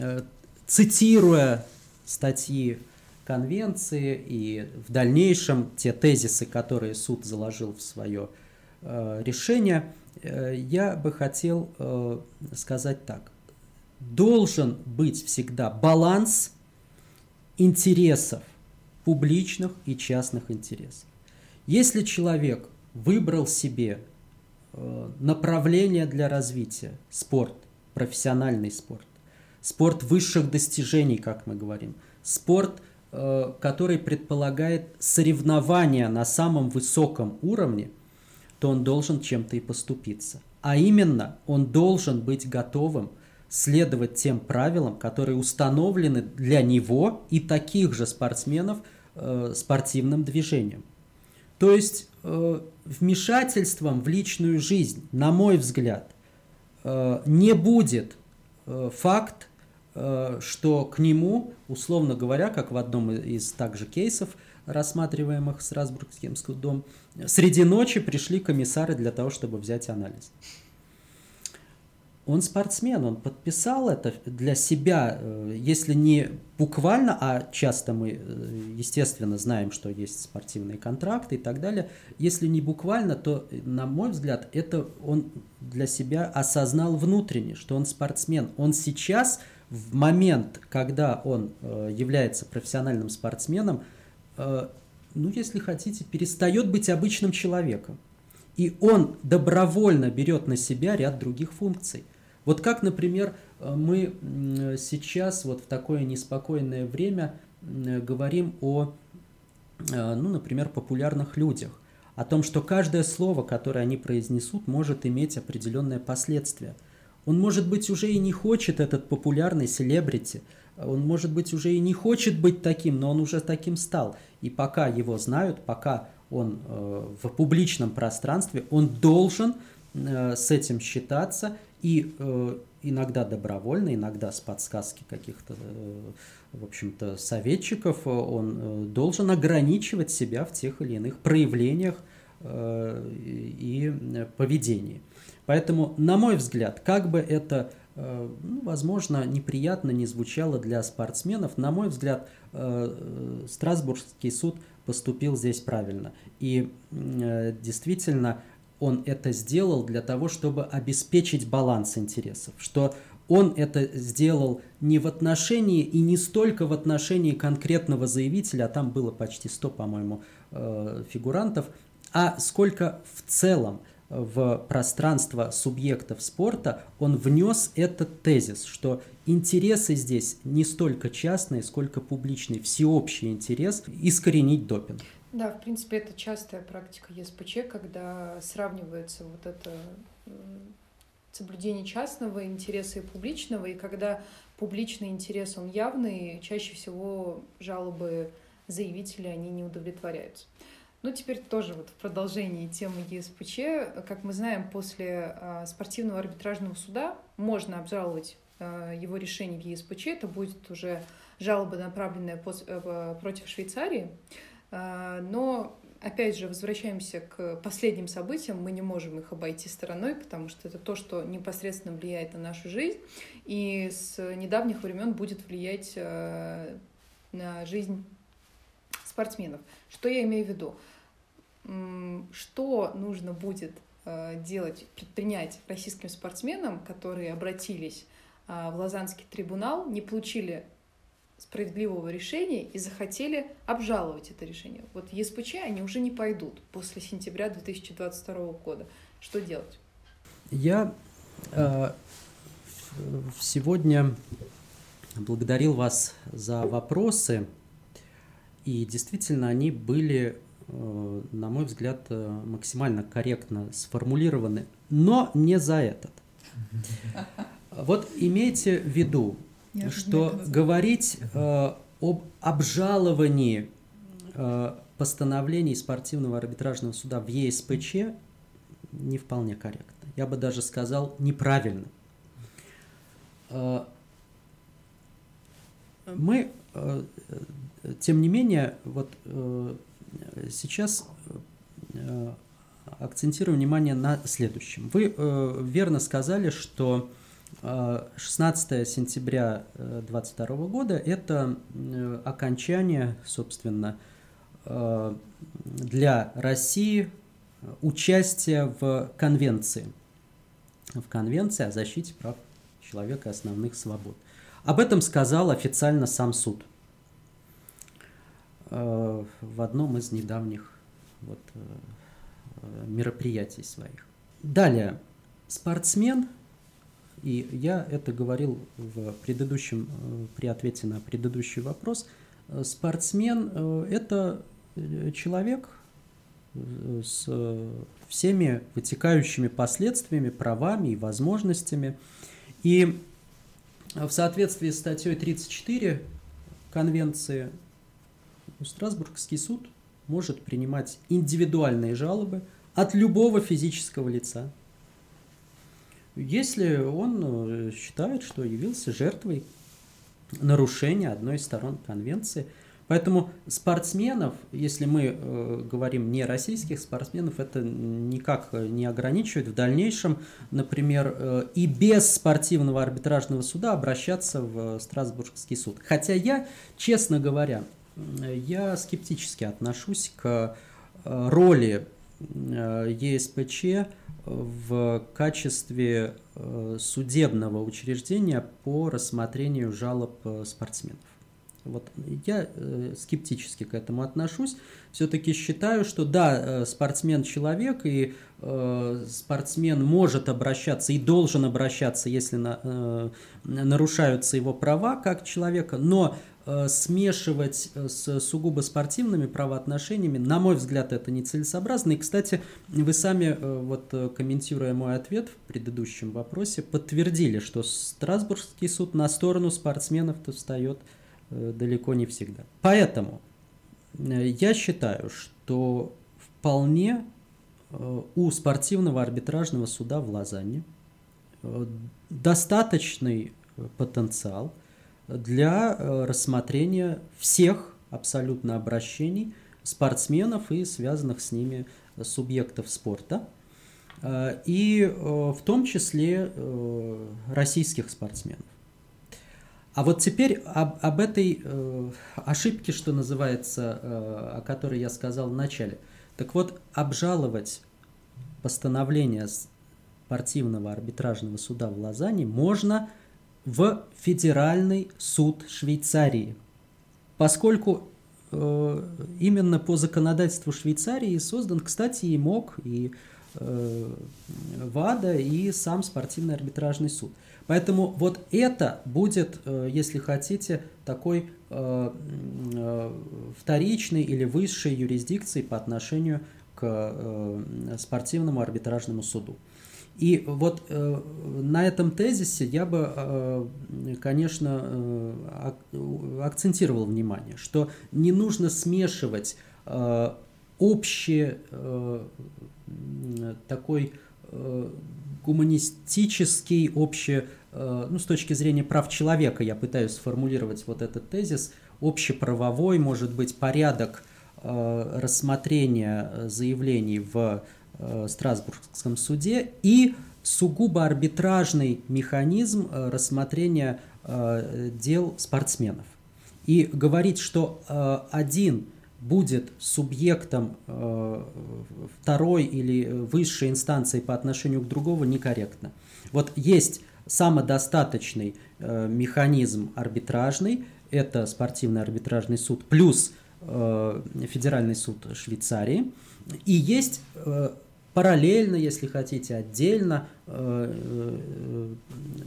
э, цитируя статьи конвенции и в дальнейшем те тезисы, которые суд заложил в свое э, решение, э, я бы хотел э, сказать так. Должен быть всегда баланс интересов, публичных и частных интересов. Если человек выбрал себе э, направление для развития, спорт, профессиональный спорт, спорт высших достижений, как мы говорим, спорт, э, который предполагает соревнования на самом высоком уровне, то он должен чем-то и поступиться. А именно, он должен быть готовым следовать тем правилам, которые установлены для него и таких же спортсменов э, спортивным движением. То есть э, вмешательством в личную жизнь, на мой взгляд, э, не будет э, факт, э, что к нему, условно говоря, как в одном из также кейсов, рассматриваемых с Расбургским судом, среди ночи пришли комиссары для того, чтобы взять анализ он спортсмен, он подписал это для себя, э, если не буквально, а часто мы, э, естественно, знаем, что есть спортивные контракты и так далее, если не буквально, то, на мой взгляд, это он для себя осознал внутренне, что он спортсмен. Он сейчас, в момент, когда он э, является профессиональным спортсменом, ну, если хотите, перестает быть обычным человеком. И он добровольно берет на себя ряд других функций – вот как, например, э, мы сейчас вот в такое неспокойное время говорим о, э, ну, например, популярных людях, о том, что каждое слово, которое они произнесут, может иметь определенные последствия. Он, может быть, уже и не хочет этот популярный селебрити, он, может быть, уже и не хочет быть таким, но он уже таким стал. И пока его знают, пока он э, в публичном пространстве, он должен э, с этим считаться и э, иногда добровольно, иногда с подсказки каких-то, э, в общем-то, советчиков, э, он э, должен ограничивать себя в тех или иных проявлениях и поведении. Поэтому, на мой взгляд, как бы это, ну, возможно, неприятно не звучало для спортсменов, на мой взгляд, Страсбургский суд поступил здесь правильно. И действительно, он это сделал для того, чтобы обеспечить баланс интересов, что он это сделал не в отношении и не столько в отношении конкретного заявителя, а там было почти 100, по-моему, э, фигурантов, а сколько в целом в пространство субъектов спорта он внес этот тезис, что интересы здесь не столько частные, сколько публичные, всеобщий интерес искоренить допинг. Да, в принципе, это частая практика ЕСПЧ, когда сравнивается вот это соблюдение частного интереса и публичного, и когда публичный интерес, он явный, чаще всего жалобы заявителей, они не удовлетворяются. Ну, теперь тоже вот в продолжении темы ЕСПЧ, как мы знаем, после э, спортивного арбитражного суда можно обжаловать э, его решение в ЕСПЧ, это будет уже жалоба, направленная э, против Швейцарии, а, но, опять же, возвращаемся к последним событиям, мы не можем их обойти стороной, потому что это то, что непосредственно влияет на нашу жизнь, и с недавних времен будет влиять а, на жизнь спортсменов. Что я имею в виду? Что нужно будет а, делать, предпринять российским спортсменам, которые обратились в Лазанский трибунал, не получили справедливого решения и захотели обжаловать это решение. Вот ЕСПЧ они уже не пойдут после сентября 2022 года. Что делать? Я э, сегодня благодарил вас за вопросы, и действительно они были, э, на мой взгляд, э, максимально корректно сформулированы, но не за этот. Вот имейте в виду, что говорить э, об обжаловании э, постановлений спортивного арбитражного суда в ЕСПЧ не вполне корректно. Я бы даже сказал неправильно. Э, мы, э, тем не менее, вот э, сейчас э, акцентируем внимание на следующем. Вы э, верно сказали, что 16 сентября 2022 года – это окончание, собственно, для России участия в конвенции, в конвенции о защите прав человека и основных свобод. Об этом сказал официально сам суд в одном из недавних вот, мероприятий своих. Далее, спортсмен, и я это говорил в предыдущем, при ответе на предыдущий вопрос, спортсмен – это человек с всеми вытекающими последствиями, правами и возможностями. И в соответствии с статьей 34 Конвенции Страсбургский суд может принимать индивидуальные жалобы от любого физического лица, если он э, считает, что явился жертвой нарушения одной из сторон конвенции – Поэтому спортсменов, если мы э, говорим не российских спортсменов, это никак не ограничивает в дальнейшем, например, э, и без спортивного арбитражного суда обращаться в Страсбургский суд. Хотя я, честно говоря, я скептически отношусь к э, роли э, ЕСПЧ в качестве э, судебного учреждения по рассмотрению жалоб э, спортсменов. Вот я э, скептически к этому отношусь. Все-таки считаю, что да, э, спортсмен человек, и э, спортсмен может обращаться и должен обращаться, если на, э, нарушаются его права как человека, но э, смешивать э, с сугубо спортивными правоотношениями, на мой взгляд, это нецелесообразно. И, кстати, вы сами, э, вот комментируя мой ответ в предыдущем вопросе, подтвердили, что Страсбургский суд на сторону спортсменов-то встает Э, далеко не всегда. Поэтому э, я считаю, что вполне э, у спортивного арбитражного суда в Лозанне достаточный потенциал для рассмотрения всех абсолютно обращений спортсменов и связанных с ними субъектов спорта, и в том числе российских спортсменов. А вот теперь об, об этой э, ошибке, что называется, э, о которой я сказал в начале. Так вот, обжаловать постановление спортивного арбитражного суда в Лозанне можно в Федеральный суд Швейцарии, поскольку э, именно по законодательству Швейцарии создан, кстати, и МОК, и э, ВАДА, и сам спортивный арбитражный суд – Поэтому вот это будет, э, если хотите, такой э, э, вторичной или высшей юрисдикцией по отношению к спортивному арбитражному суду. И вот э, на этом тезисе я бы, э, конечно, э, акцентировал внимание, что не нужно смешивать э, общий э, такой э, гуманистический, общий Э, ну, с точки зрения прав человека, я пытаюсь сформулировать вот этот тезис, общеправовой, может быть, порядок э, рассмотрения заявлений в э, Страсбургском суде и сугубо арбитражный механизм рассмотрения дел спортсменов. И говорить, что один будет субъектом второй или высшей инстанции по отношению к другому некорректно. Вот есть самодостаточный э, механизм арбитражный, это спортивный арбитражный суд, плюс э, Федеральный суд Швейцарии. И есть э, параллельно, если хотите, отдельно э, э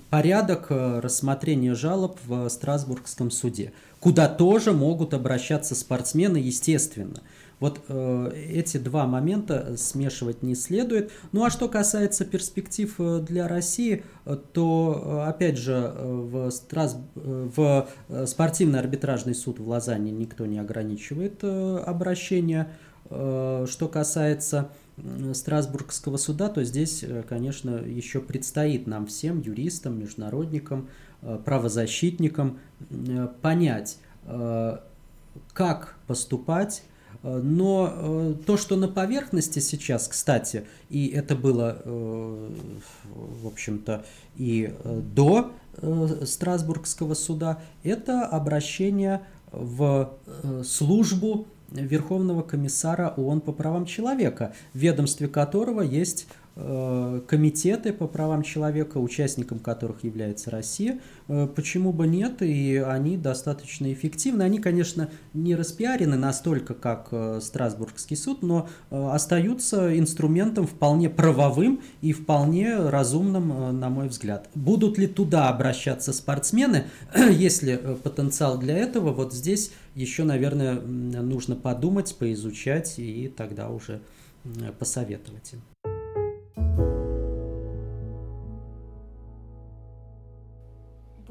порядок э, рассмотрения жалоб в Страсбургском суде, куда тоже могут обращаться спортсмены, естественно. Вот эти два момента смешивать не следует. Ну а что касается перспектив для России, то, опять же, в, Страс... в спортивный арбитражный суд в Лозанне никто не ограничивает обращение. Что касается Страсбургского суда, то здесь, конечно, еще предстоит нам всем, юристам, международникам, правозащитникам, понять, как поступать. Но то, что на поверхности сейчас, кстати, и это было, в общем-то, и до Страсбургского суда, это обращение в службу Верховного комиссара ООН по правам человека, в ведомстве которого есть комитеты по правам человека, участником которых является Россия. Э, почему бы нет? И они достаточно эффективны. Они, конечно, не распиарены настолько, как э, Страсбургский суд, но остаются инструментом вполне правовым и вполне разумным, на мой взгляд. Будут ли туда обращаться спортсмены, если потенциал для этого, вот здесь еще, наверное, нужно подумать, поизучать и тогда уже посоветовать им.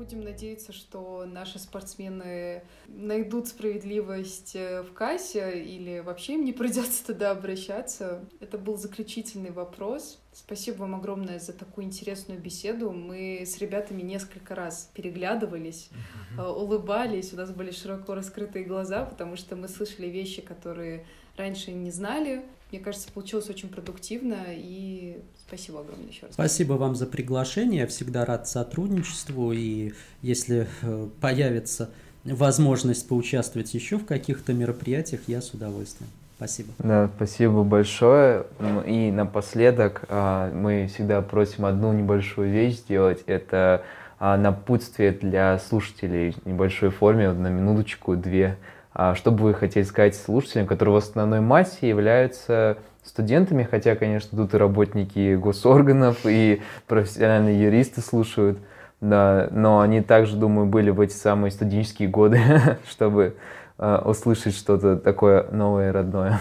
Будем надеяться, что наши спортсмены найдут справедливость э, в кассе или вообще им не придется туда обращаться. Это был заключительный вопрос. Спасибо вам огромное за такую интересную беседу. Мы с ребятами несколько раз переглядывались, uh-huh. улыбались, у нас были широко раскрытые глаза, потому что мы слышали вещи, которые раньше не знали. Мне кажется, получилось очень продуктивно, и спасибо огромное еще раз. Спасибо вам за приглашение, я всегда рад сотрудничеству, и если э, появится возможность поучаствовать еще в каких-то мероприятиях, я с удовольствием. Спасибо. Да, спасибо большое. И напоследок а, мы всегда просим одну небольшую вещь сделать. Это а, напутствие для слушателей в небольшой форме, на минуточку, две. А что бы вы хотели сказать слушателям, которые в основной массе являются студентами, хотя, конечно, тут и работники госорганов, и профессиональные юристы слушают, да, но они также, думаю, были в эти самые студенческие годы, чтобы э, услышать что-то такое новое и родное.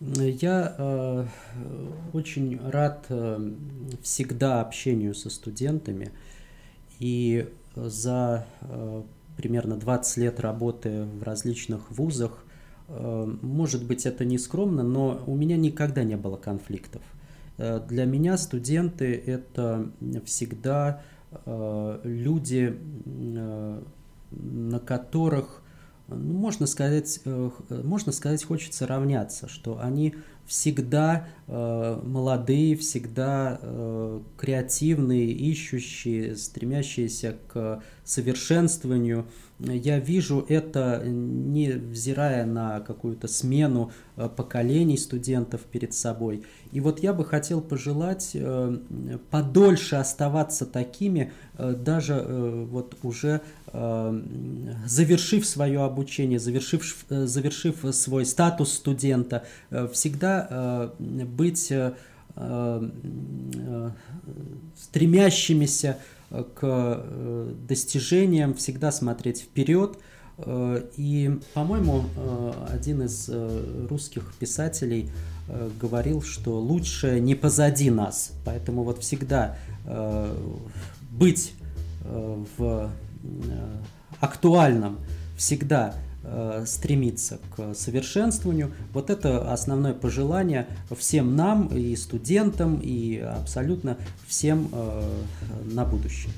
Я э, очень рад э, всегда общению со студентами, и за э, примерно 20 лет работы в различных вузах. Э, может быть, это не скромно, но у меня никогда не было конфликтов. Э, для меня студенты – это всегда э, люди, на которых, ну, можно сказать, можно сказать, хочется равняться, что они всегда э, молодые, всегда э, креативные, ищущие, стремящиеся к совершенствованию. Я вижу это, не взирая на какую-то смену э, поколений студентов перед собой. И вот я бы хотел пожелать э, подольше оставаться такими, э, даже э, вот уже э, завершив свое обучение, завершив, э, завершив свой статус студента, э, всегда Э, быть э, э, стремящимися к достижениям, всегда смотреть вперед. И, по-моему, один из русских писателей говорил, что лучше не позади нас. Поэтому вот всегда быть в актуальном, всегда Э, стремиться к совершенствованию. Вот это основное пожелание всем нам, и студентам, и абсолютно всем э, на будущее.